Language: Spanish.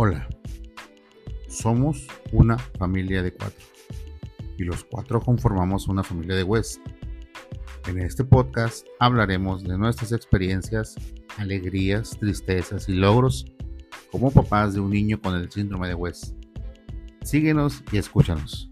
Hola, somos una familia de cuatro y los cuatro conformamos una familia de West. En este podcast hablaremos de nuestras experiencias, alegrías, tristezas y logros como papás de un niño con el síndrome de West. Síguenos y escúchanos.